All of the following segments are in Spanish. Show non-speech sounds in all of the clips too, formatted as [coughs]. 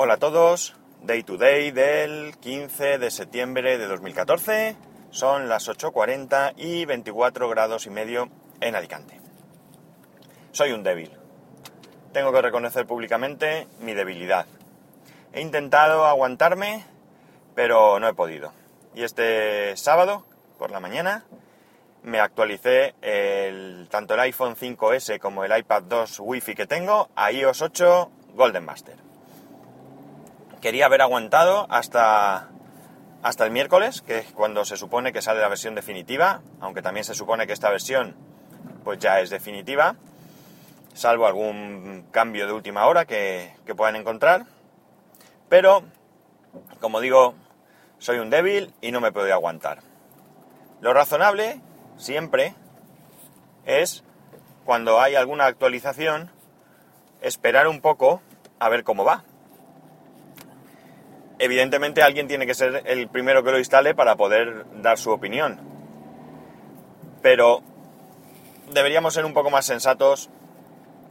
Hola a todos, Day to Day del 15 de septiembre de 2014, son las 8.40 y 24 grados y medio en Alicante. Soy un débil, tengo que reconocer públicamente mi debilidad. He intentado aguantarme, pero no he podido. Y este sábado, por la mañana, me actualicé tanto el iPhone 5S como el iPad 2 Wi-Fi que tengo a iOS 8 Golden Master. Quería haber aguantado hasta, hasta el miércoles, que es cuando se supone que sale la versión definitiva, aunque también se supone que esta versión pues ya es definitiva, salvo algún cambio de última hora que, que puedan encontrar. Pero, como digo, soy un débil y no me puedo aguantar. Lo razonable siempre es, cuando hay alguna actualización, esperar un poco a ver cómo va. Evidentemente alguien tiene que ser el primero que lo instale para poder dar su opinión. Pero deberíamos ser un poco más sensatos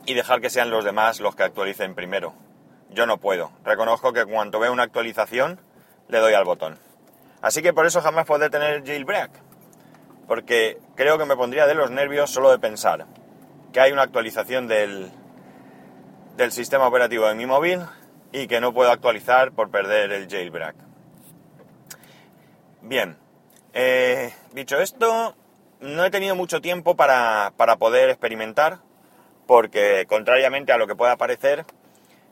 y dejar que sean los demás los que actualicen primero. Yo no puedo. Reconozco que cuando veo una actualización le doy al botón. Así que por eso jamás podré tener jailbreak porque creo que me pondría de los nervios solo de pensar que hay una actualización del, del sistema operativo de mi móvil y que no puedo actualizar por perder el jailbreak. Bien, eh, dicho esto, no he tenido mucho tiempo para, poder experimentar, porque contrariamente a lo que pueda parecer,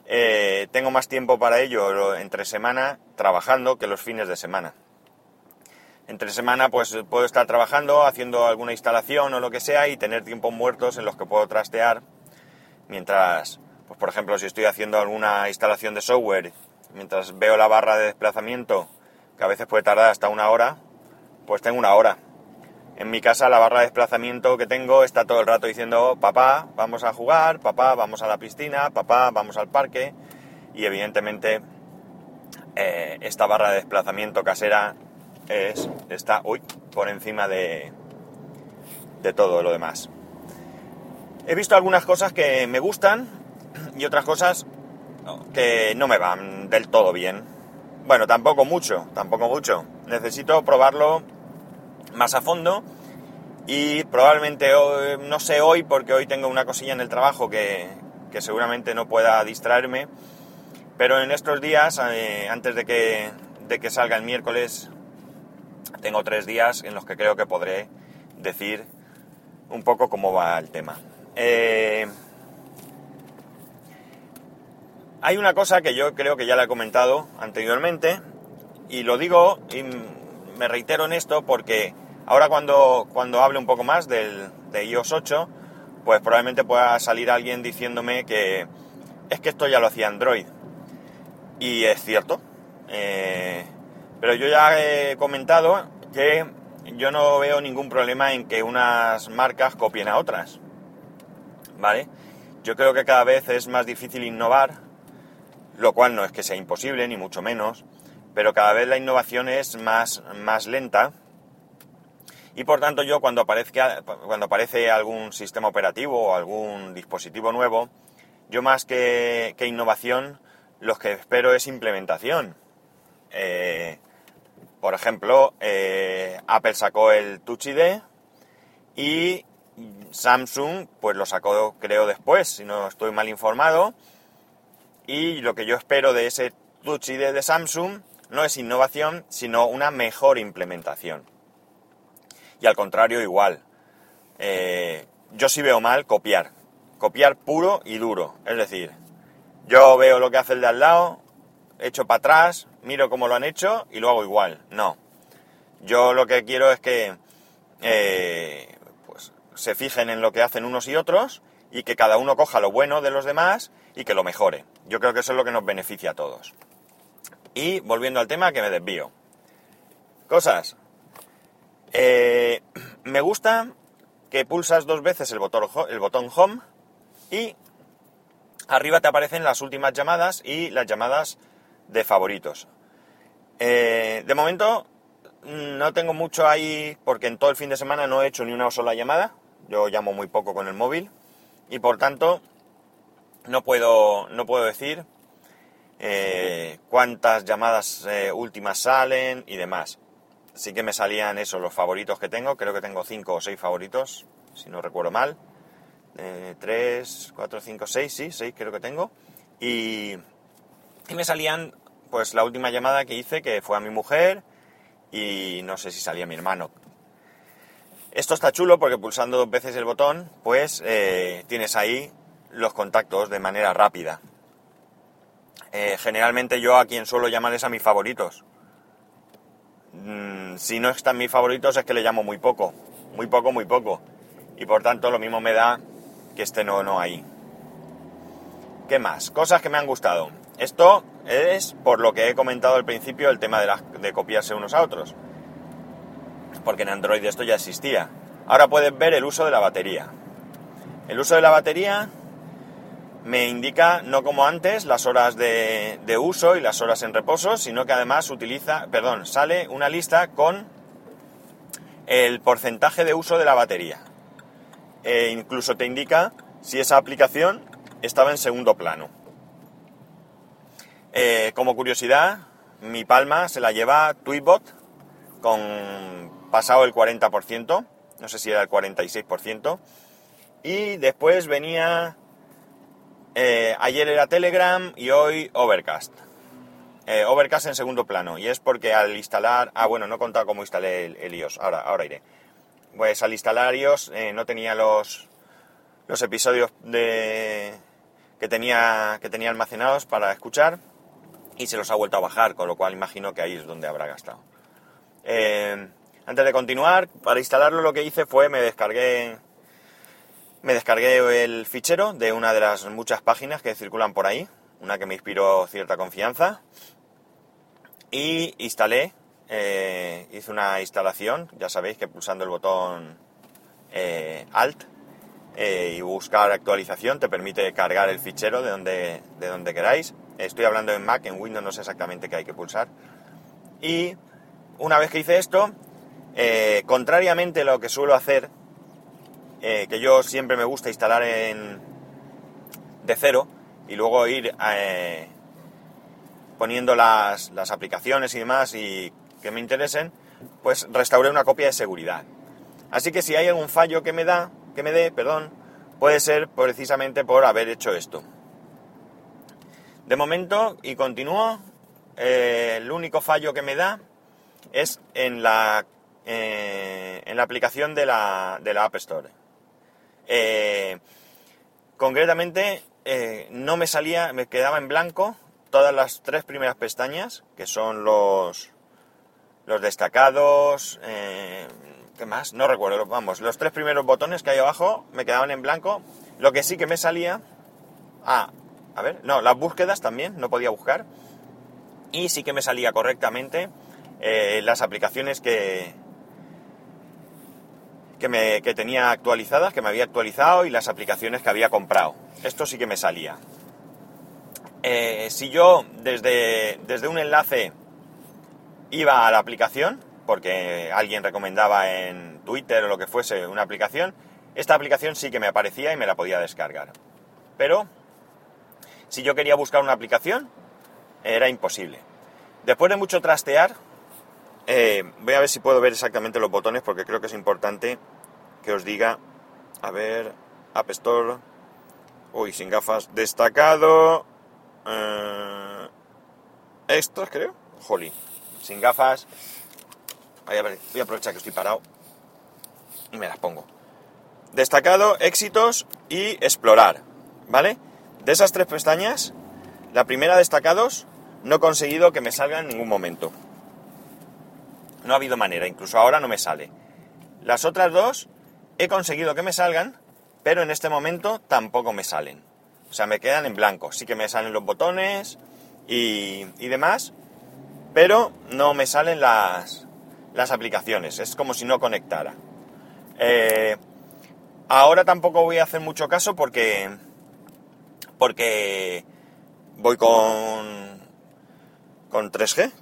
eh, tengo más tiempo para ello entre semana trabajando que los fines de semana entre semana pues puedo estar trabajando, haciendo alguna instalación o lo que sea y tener tiempos muertos en los que puedo trastear mientras, pues por ejemplo, si estoy haciendo alguna instalación de software, mientras veo la barra de desplazamiento, que a veces puede tardar hasta una hora, pues tengo una hora. En mi casa la barra de desplazamiento que tengo está todo el rato diciendo, papá, vamos a jugar, papá, vamos a la piscina, papá, vamos al parque. Y evidentemente eh, esta barra de desplazamiento casera es, está uy, por encima de, de todo lo demás. He visto algunas cosas que me gustan y otras cosas que no me van del todo bien. Bueno, tampoco mucho, tampoco mucho. Necesito probarlo más a fondo y probablemente no sé hoy porque hoy tengo una cosilla en el trabajo que, que seguramente no pueda distraerme, pero en estos días, eh, antes de que, de que salga el miércoles tengo tres días en los que creo que podré decir un poco cómo va el tema. Eh, hay una cosa que yo creo que ya la he comentado anteriormente y lo digo y me reitero en esto porque ahora cuando, cuando hable un poco más del, de iOS 8, pues probablemente pueda salir alguien diciéndome que es que esto ya lo hacía Android. Y es cierto. Eh, pero yo ya he comentado que yo no veo ningún problema en que unas marcas copien a otras. ¿Vale? Yo creo que cada vez es más difícil innovar, lo cual no es que sea imposible, ni mucho menos, pero cada vez la innovación es más, más lenta. Y por tanto yo cuando, aparezca, cuando aparece algún sistema operativo o algún dispositivo nuevo, yo más que, que innovación, lo que espero es implementación. Eh, por ejemplo, eh, Apple sacó el Touch ID y Samsung pues lo sacó creo después, si no estoy mal informado. Y lo que yo espero de ese Touch ID de Samsung no es innovación, sino una mejor implementación. Y al contrario, igual. Eh, yo sí veo mal copiar. Copiar puro y duro. Es decir, yo veo lo que hace el de al lado, echo para atrás, miro cómo lo han hecho y lo hago igual. No. Yo lo que quiero es que eh, pues, se fijen en lo que hacen unos y otros y que cada uno coja lo bueno de los demás y que lo mejore. Yo creo que eso es lo que nos beneficia a todos. Y volviendo al tema que me desvío. Cosas. Eh, [clears throat] me gusta que pulsas dos veces el botón, Home y arriba te aparecen las últimas llamadas y las llamadas de favoritos. Eh, de momento mm, no tengo mucho ahí porque en todo el fin de semana no he hecho ni una sola llamada. Yo llamo muy poco con el móvil y por tanto no puedo, no puedo decir eh, cuántas llamadas eh, últimas salen y demás. Sí que me salían eso, los favoritos que tengo, creo que tengo 5 o 6 favoritos, si no recuerdo mal. 3, 4, 5, 6, sí, 6 creo que tengo. Y, y me salían, pues la última llamada que hice, que fue a mi mujer, y no sé si salía mi hermano. Esto está chulo porque pulsando dos veces el botón, pues eh, tienes ahí los contactos de manera rápida. Eh, generalmente yo a quien suelo llamar es a mis favoritos. Mm, si no están mis favoritos es que le llamo muy poco, muy poco, muy poco. Y por tanto lo mismo me da que este no, no ahí. ¿Qué más? Cosas que me han gustado. Esto es por lo que he comentado al principio el tema de copiarse unos a otros. Porque en Android esto ya existía. Ahora puedes ver el uso de la batería. El uso de la batería me indica, no como antes, las horas de, uso y las horas en reposo, sino que además utiliza, perdón, sale una lista con el porcentaje de uso de la batería. E incluso te indica si esa aplicación estaba en segundo plano. Eh, como curiosidad, mi palma se la lleva Tweetbot con pasado el 40%, no sé si era el 46%, y después venía eh, ayer era Telegram y hoy Overcast. Eh, Overcast en segundo plano. Y es porque al instalar... Ah, bueno, no he contado cómo instalé el, iOS. Ahora, ahora iré. Pues al instalar iOS eh, no tenía los, los episodios de, que, tenía, que tenía almacenados para escuchar y se los ha vuelto a bajar, con lo cual imagino que ahí es donde habrá gastado. Antes de continuar, para instalarlo lo que hice fue me descargué me descargué el fichero de una de las muchas páginas que circulan por ahí, una que me inspiró cierta confianza, y instalé, eh, hice una instalación, ya sabéis que pulsando el botón eh, Alt eh, y buscar actualización te permite cargar el fichero de donde, de donde queráis. Estoy hablando en Mac, en Windows no sé exactamente qué hay que pulsar. Y una vez que hice esto, contrariamente a lo que suelo hacer eh, que yo siempre me gusta instalar en, de cero y luego ir eh, poniendo las, aplicaciones y demás y que me interesen, pues restauré una copia de seguridad. Así que si hay algún fallo que me da, que me dé, perdón, puede ser precisamente por haber hecho esto. De momento, y continúo, eh, el único fallo que me da es en la, en la aplicación de la, de la App Store. Eh, concretamente, eh, no me salía, me quedaba en blanco todas las tres primeras pestañas, que son los, los destacados, eh, ¿qué más? No recuerdo, vamos, los tres primeros botones que hay abajo me quedaban en blanco. Lo que sí que me salía, ah, a ver, no, las búsquedas también, no podía buscar. Y sí que me salía correctamente las aplicaciones que, que, me, tenía actualizadas, que me había actualizado y las aplicaciones que había comprado. Esto sí que me salía. Eh, si yo desde, desde un enlace iba a la aplicación, porque alguien recomendaba en Twitter o lo que fuese una aplicación, esta aplicación sí que me aparecía y me la podía descargar. Pero si yo quería buscar una aplicación, era imposible. Después de mucho trastear, eh, voy a ver si puedo ver exactamente los botones porque creo que es importante que os diga, a ver, App Store, uy, sin gafas, destacado, eh, extras creo, jolly, sin gafas, voy a, ver, voy a aprovechar que estoy parado y me las pongo. Destacado, éxitos y explorar, ¿vale? De esas tres pestañas, la primera destacados, no he conseguido que me salga en ningún momento. No ha habido manera, incluso ahora no me sale. Las otras dos he conseguido que me salgan, pero en este momento tampoco me salen. O sea, me quedan en blanco. Sí que me salen los botones y, demás, pero no me salen las, las aplicaciones. Es como si no conectara. Eh, ahora tampoco voy a hacer mucho caso porque, porque voy con, con 3G,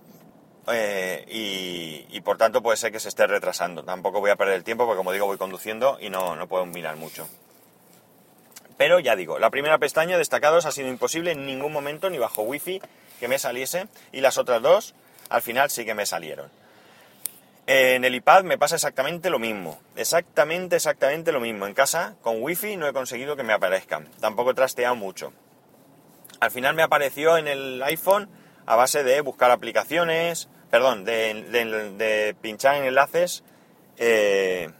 eh, y, por tanto puede ser que se esté retrasando. Tampoco voy a perder el tiempo porque como digo voy conduciendo y no, no puedo mirar mucho. Pero ya digo, la primera pestaña, destacados, ha sido imposible en ningún momento, ni bajo wifi, que me saliese. Y las otras dos, al final sí que me salieron. En el iPad me pasa exactamente lo mismo. Exactamente, exactamente lo mismo. En casa, con wifi, no he conseguido que me aparezcan. Tampoco he trasteado mucho. Al final me apareció en el iPhone a base de buscar aplicaciones, perdón, de, pinchar en enlaces eh,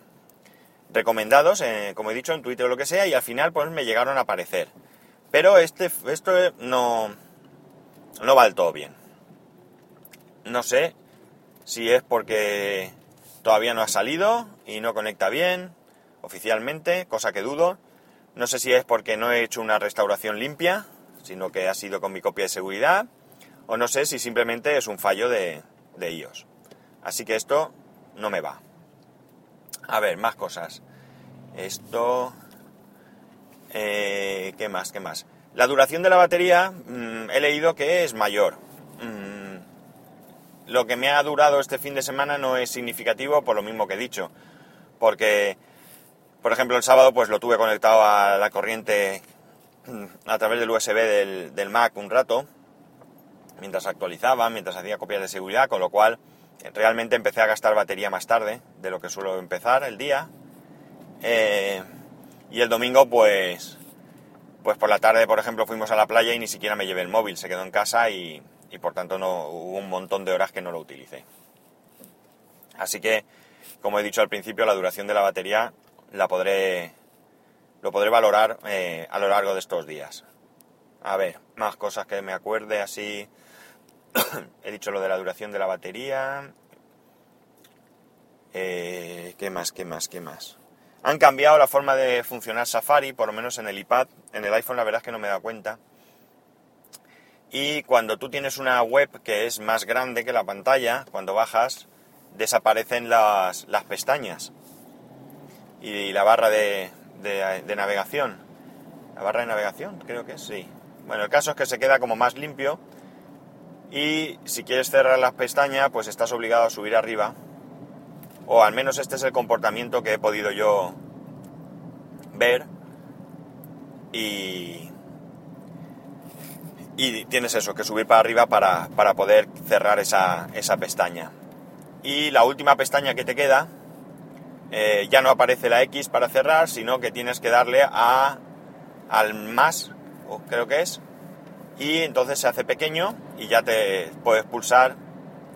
recomendados, eh, como he dicho, en Twitter o lo que sea, y al final pues me llegaron a aparecer. Pero este, esto no, no va del todo bien. No sé si es porque todavía no ha salido y no conecta bien oficialmente, cosa que dudo. No sé si es porque no he hecho una restauración limpia, sino que ha sido con mi copia de seguridad, o no sé si simplemente es un fallo de, de iOS. Así que esto no me va. A ver, más cosas. Esto... Eh, ¿Qué más? ¿Qué más? La duración de la batería mm, he leído que es mayor. Mm, lo que me ha durado este fin de semana no es significativo por lo mismo que he dicho. Porque, por ejemplo, el sábado pues lo tuve conectado a la corriente mm, a través del USB del, del Mac un rato, mientras actualizaba, mientras hacía copias de seguridad, con lo cual realmente empecé a gastar batería más tarde de lo que suelo empezar el día. Eh, y el domingo, pues, pues por la tarde, por ejemplo, fuimos a la playa y ni siquiera me llevé el móvil, se quedó en casa y, y por tanto no hubo un montón de horas que no lo utilicé. Así que, como he dicho al principio, la duración de la batería la podré, lo podré valorar eh, a lo largo de estos días. A ver, más cosas que me acuerde así. [coughs] he dicho lo de la duración de la batería. Eh, ¿Qué más? ¿Qué más? ¿Qué más? Han cambiado la forma de funcionar Safari, por lo menos en el iPad. En el iPhone la verdad es que no me da cuenta. Y cuando tú tienes una web que es más grande que la pantalla, cuando bajas, desaparecen las, pestañas y la barra de, de, navegación. ¿La barra de navegación? Creo que sí. Bueno, el caso es que se queda como más limpio y si quieres cerrar las pestañas, pues estás obligado a subir arriba o al menos este es el comportamiento que he podido yo ver y, y tienes eso, que subir para arriba para, poder cerrar esa, pestaña. Y la última pestaña que te queda, eh, ya no aparece la X para cerrar, sino que tienes que darle a, al más, creo que es, y entonces se hace pequeño y ya te puedes pulsar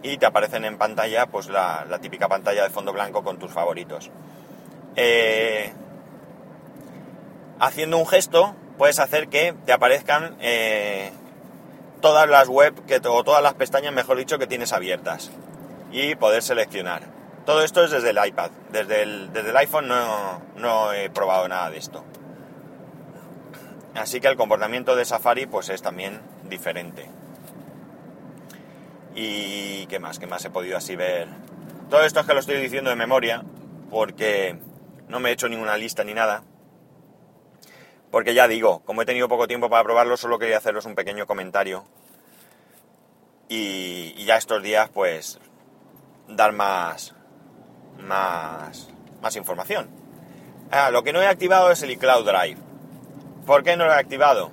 y te aparecen en pantalla pues la, típica pantalla de fondo blanco con tus favoritos. Eh, haciendo un gesto puedes hacer que te aparezcan eh, todas las web que, o todas las pestañas, mejor dicho, que tienes abiertas y poder seleccionar. Todo esto es desde el iPad, desde el, desde el iPhone no, no he probado nada de esto. Así que el comportamiento de Safari pues es también diferente. Y qué más, qué más he podido así ver. Todo esto es que lo estoy diciendo de memoria, porque no me he hecho ninguna lista ni nada. Porque ya digo, como he tenido poco tiempo para probarlo, solo quería haceros un pequeño comentario. Y, ya estos días, pues, dar más, más, más información. Ah, lo que no he activado es el iCloud Drive. ¿Por qué no lo he activado?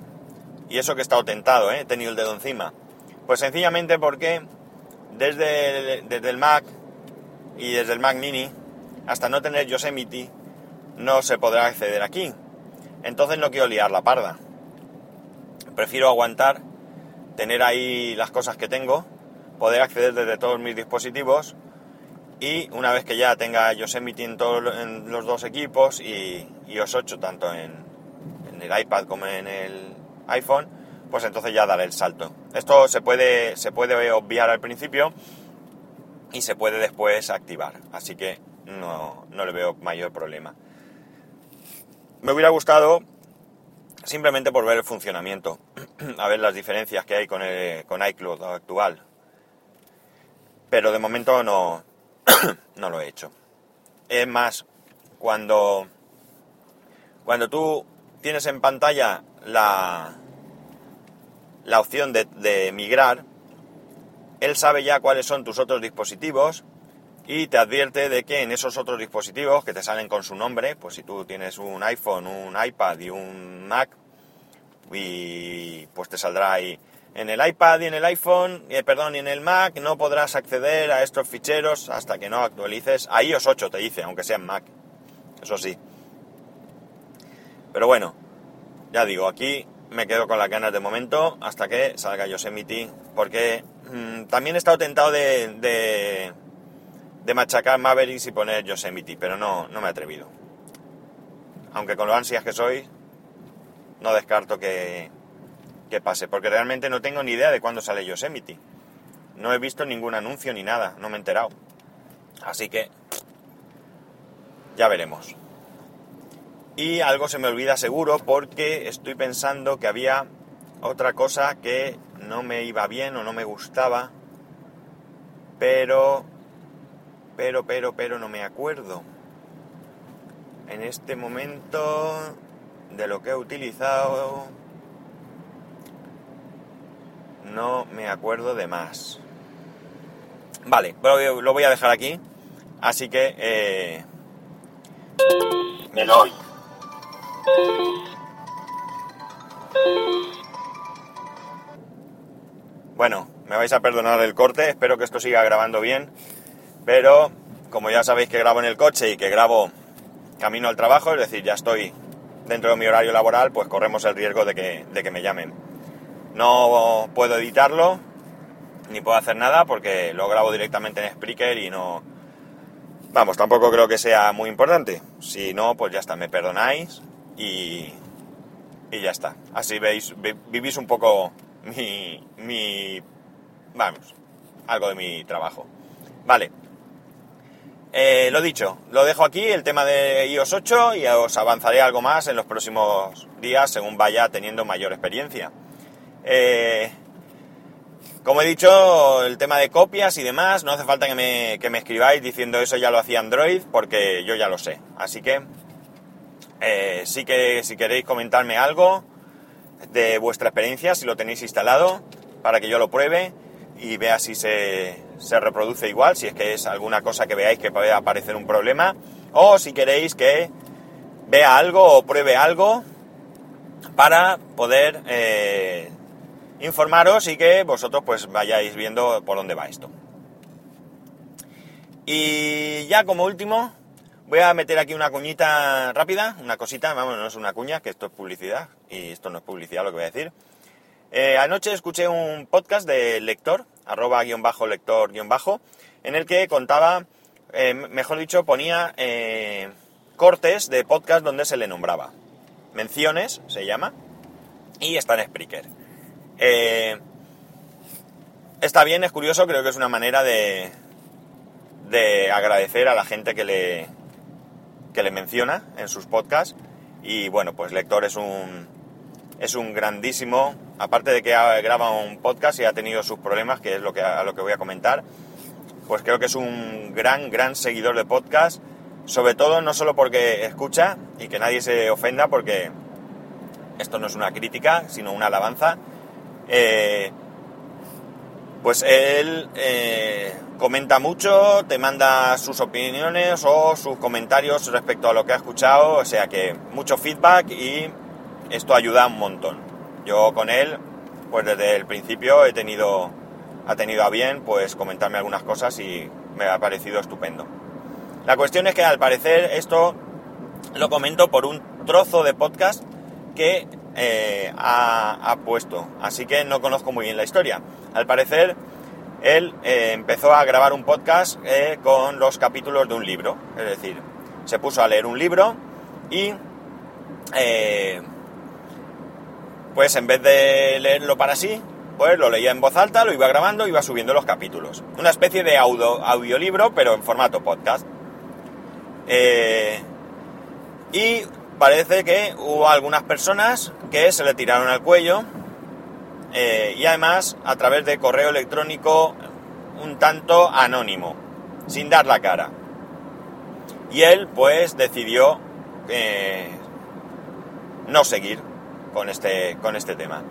Y eso que he estado tentado, ¿eh? he tenido el dedo encima. Pues sencillamente porque desde el, desde el Mac y desde el Mac Mini hasta no tener Yosemite no se podrá acceder aquí. Entonces no quiero liar la parda. Prefiero aguantar, tener ahí las cosas que tengo, poder acceder desde todos mis dispositivos y una vez que ya tenga Yosemite en, todos en los dos equipos y os 8 tanto en el iPad como en el iPhone, pues entonces ya daré el salto. Esto se puede, se puede obviar al principio y se puede después activar, así que no, le veo mayor problema. Me hubiera gustado simplemente por ver el funcionamiento, [clears throat] a ver las diferencias que hay con, el, con iCloud actual. Pero de momento no, [clears throat] no lo he hecho. Es más, cuando, cuando tú tienes en pantalla la, la opción de, migrar, él sabe ya cuáles son tus otros dispositivos y te advierte de que en esos otros dispositivos que te salen con su nombre, pues si tú tienes un iPhone, un iPad y un Mac, y pues te saldrá ahí en el iPad y en el iPhone, eh, perdón, y en el Mac no podrás acceder a estos ficheros hasta que no actualices a iOS 8, te dice, aunque sea en Mac. Eso sí. Pero bueno, ya digo, aquí me quedo con las ganas de momento hasta que salga Yosemite, porque mm, también he estado tentado de, de, machacar Mavericks y poner Yosemite, pero no, no me he atrevido. Aunque con lo ansias que soy, no descarto que, que pase, porque realmente no tengo ni idea de cuándo sale Yosemite. No he visto ningún anuncio ni nada, no me he enterado. Así que ya veremos. Y algo se me olvida seguro porque estoy pensando que había otra cosa que no me iba bien o no me gustaba, pero, pero, pero, pero no me acuerdo. En este momento de lo que he utilizado no me acuerdo de más. Vale, lo voy a dejar aquí, así que eh, me doy. Bueno, me vais a perdonar el corte, espero que esto siga grabando bien, pero como ya sabéis que grabo en el coche y que grabo camino al trabajo, es decir, ya estoy dentro de mi horario laboral, pues corremos el riesgo de que, de que me llamen. No puedo editarlo, ni puedo hacer nada porque lo grabo directamente en Spreaker y no... Vamos, tampoco creo que sea muy importante. Si no, pues ya está, me perdonáis y, y ya está. Así veis, vivís un poco mi, mi, vamos, algo de mi trabajo. Vale. Eh, lo dicho, lo dejo aquí, el tema de iOS 8, y os avanzaré algo más en los próximos días según vaya teniendo mayor experiencia. Eh, como he dicho, el tema de copias y demás, no hace falta que me, que me escribáis diciendo eso ya lo hacía Android, porque yo ya lo sé. Así que eh, sí que si queréis comentarme algo de vuestra experiencia, si lo tenéis instalado, para que yo lo pruebe y vea si se, se reproduce igual, si es que es alguna cosa que veáis que puede aparecer un problema, o si queréis que vea algo o pruebe algo para poder eh, informaros y que vosotros pues vayáis viendo por dónde va esto. Y ya como último, Voy a meter aquí una cuñita rápida, una cosita, vamos, no es una cuña, que esto es publicidad, y esto no es publicidad lo que voy a decir. Eh, anoche escuché un podcast de lector, arroba guion bajo lector guion bajo, en el que contaba, eh, mejor dicho, ponía eh, cortes de podcast donde se le nombraba. Menciones, se llama, y está en Spreaker. está bien, es curioso, creo que es una manera de, de agradecer a la gente que le, que le menciona en sus podcasts. Y bueno, pues Lector es un, es un grandísimo, aparte de que graba un podcast y ha tenido sus problemas, que es lo que, a lo que voy a comentar, pues creo que es un gran, gran seguidor de podcast, sobre todo no solo porque escucha y que nadie se ofenda, porque esto no es una crítica, sino una alabanza. Eh, pues él eh, comenta mucho, te manda sus opiniones o sus comentarios respecto a lo que ha escuchado, o sea que mucho feedback y esto ayuda un montón. Yo con él, pues desde el principio he tenido, ha tenido a bien pues comentarme algunas cosas y me ha parecido estupendo. La cuestión es que al parecer esto lo comento por un trozo de podcast que eh, ha, ha puesto, así que no conozco muy bien la historia. Al parecer él eh, empezó a grabar un podcast eh, con los capítulos de un libro. Es decir, se puso a leer un libro y eh, pues en vez de leerlo para sí, pues lo leía en voz alta, lo iba grabando, iba subiendo los capítulos. Una especie de audio, audiolibro, pero en formato podcast. y parece que hubo algunas personas que se le tiraron al cuello eh, y además a través de correo electrónico un tanto anónimo, sin dar la cara. Y él pues decidió eh, no seguir con este, con este tema.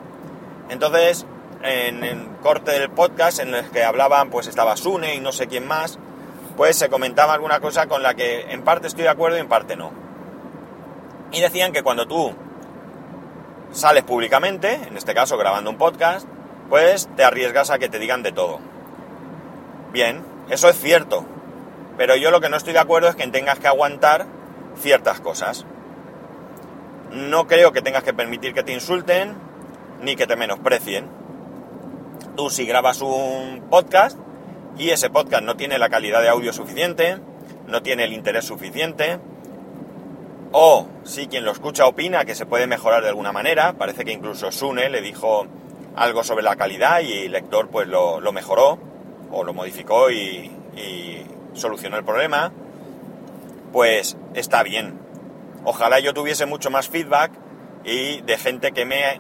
Entonces, en el corte del podcast en el que hablaban, pues estaba Sune y no sé quién más, pues se comentaba alguna cosa con la que en parte estoy de acuerdo y en parte no. Y decían que cuando tú sales públicamente, en este caso grabando un podcast, pues te arriesgas a que te digan de todo. Bien, eso es cierto, pero yo lo que no estoy de acuerdo es que tengas que aguantar ciertas cosas. No creo que tengas que permitir que te insulten ni que te menosprecien. Tú si grabas un podcast y ese podcast no tiene la calidad de audio suficiente, no tiene el interés suficiente, o si quien lo escucha opina que se puede mejorar de alguna manera, parece que incluso Sune le dijo algo sobre la calidad y el lector pues lo, mejoró o lo modificó y, solucionó el problema, pues está bien. Ojalá yo tuviese mucho más feedback y de gente que me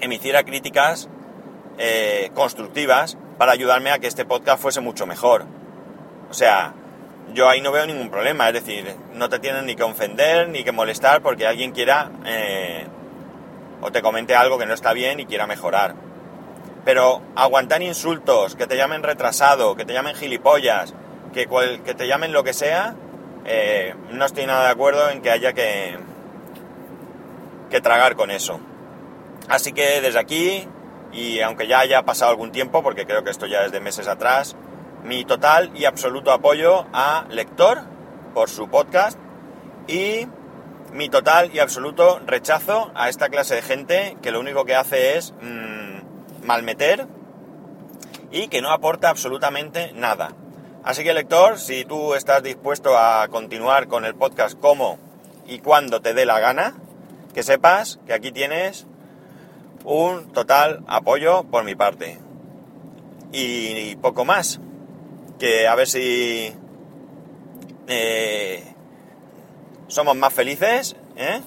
emitiera críticas eh, constructivas para ayudarme a que este podcast fuese mucho mejor. O sea, yo ahí no veo ningún problema, es decir, no te tienen ni que ofender ni que molestar porque alguien quiera eh, o te comente algo que no está bien y quiera mejorar. Pero aguantar insultos, que te llamen retrasado, que te llamen gilipollas, que, que te llamen lo que sea, eh, no estoy nada de acuerdo en que haya que, que tragar con eso. Así que desde aquí, y aunque ya haya pasado algún tiempo, porque creo que esto ya es de meses atrás, mi total y absoluto apoyo a Lector por su podcast y mi total y absoluto rechazo a esta clase de gente que lo único que hace es mm, malmeter y que no aporta absolutamente nada. Así que lector, si tú estás dispuesto a continuar con el podcast como y cuando te dé la gana, que sepas que aquí tienes un total apoyo por mi parte. Y poco más. Que a ver si eh, somos más felices. ¿eh?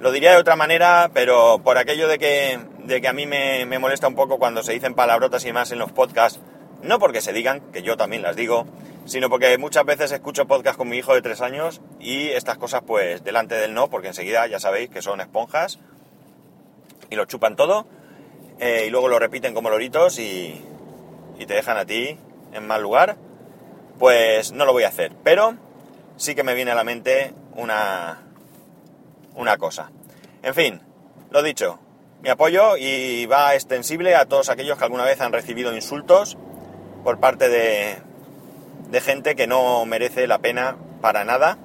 Lo diría de otra manera, pero por aquello de que, de que a mí me, me molesta un poco cuando se dicen palabrotas y más en los podcasts no porque se digan, que yo también las digo, sino porque muchas veces escucho podcast con mi hijo de tres años y estas cosas pues delante del no, porque enseguida ya sabéis que son esponjas y lo chupan todo eh, y luego lo repiten como loritos y, y te dejan a ti en mal lugar, pues no lo voy a hacer. Pero sí que me viene a la mente una, una cosa. En fin, lo dicho, mi apoyo y va extensible a todos aquellos que alguna vez han recibido insultos por parte de, de gente que no merece la pena para nada.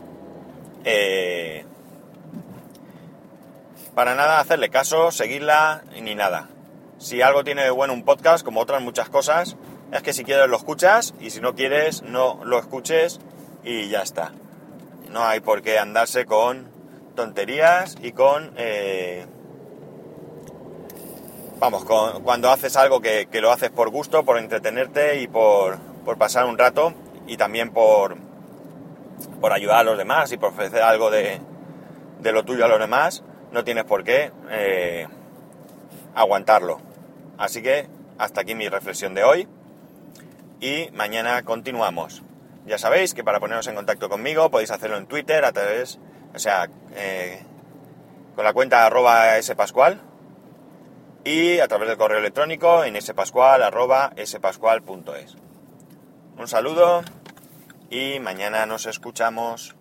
Eh, para nada hacerle caso, seguirla ni nada. Si algo tiene de bueno un podcast, como otras muchas cosas, es que si quieres lo escuchas y si no quieres no lo escuches y ya está. No hay por qué andarse con tonterías y con... Eh, vamos, cuando haces algo que, lo haces por gusto, por entretenerte y por, pasar un rato y también por, por ayudar a los demás y por ofrecer algo de, lo tuyo a los demás, no tienes por qué eh, aguantarlo. Así que hasta aquí mi reflexión de hoy y mañana continuamos. Ya sabéis que para poneros en contacto conmigo podéis hacerlo en Twitter a través, o sea, eh, con la cuenta arroba spascual y a través del correo electrónico en spascual.spascual.es. Un saludo y mañana nos escuchamos.